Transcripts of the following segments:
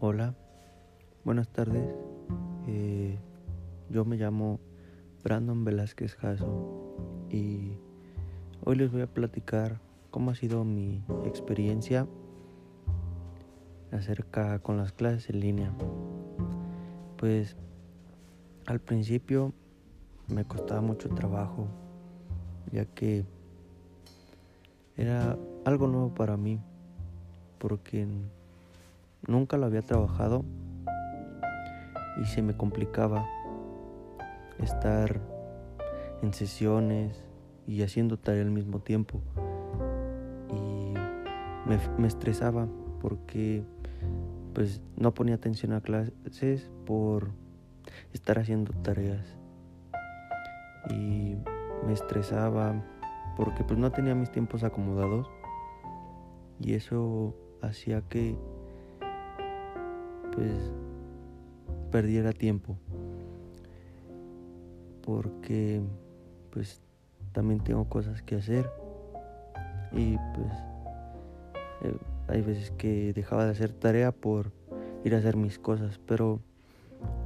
Hola, buenas tardes. Eh, yo me llamo Brandon Velázquez Jasso y hoy les voy a platicar cómo ha sido mi experiencia acerca con las clases en línea. Pues al principio me costaba mucho trabajo ya que era algo nuevo para mí porque nunca lo había trabajado y se me complicaba estar en sesiones y haciendo tarea al mismo tiempo. Y me, estresaba porque pues no ponía atención a clases por estar haciendo tareas. Y me estresaba porque pues no tenía mis tiempos acomodados y eso hacía que pues perdiera tiempo. Porque pues también tengo cosas que hacer. Y pues eh, hay veces que dejaba de hacer tarea por ir a hacer mis cosas. Pero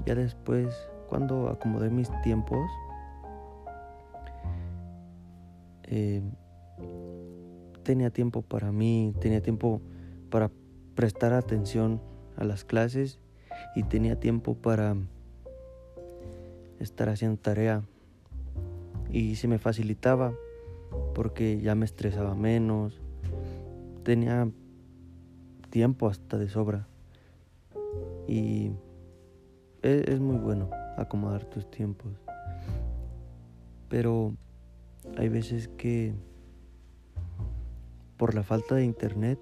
ya después cuando acomodé mis tiempos eh, tenía tiempo para mí tenía tiempo para prestar atención a las clases y tenía tiempo para estar haciendo tarea. Y se me facilitaba porque ya me estresaba menos, tenía tiempo hasta de sobra. Y es, es muy bueno acomodar tus tiempos, pero hay veces que por la falta de internet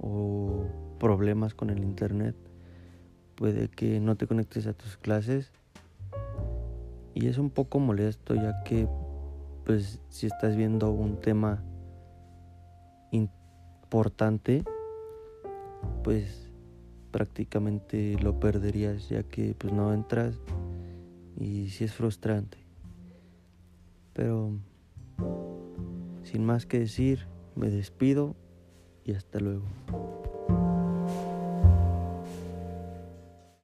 o problemas con el internet, puede que no te conectes a tus clases. Y es un poco molesto ya que pues si estás viendo un tema importante pues prácticamente lo perderías ya que pues no entras y si es frustrante. Pero sin más que decir me despido y hasta luego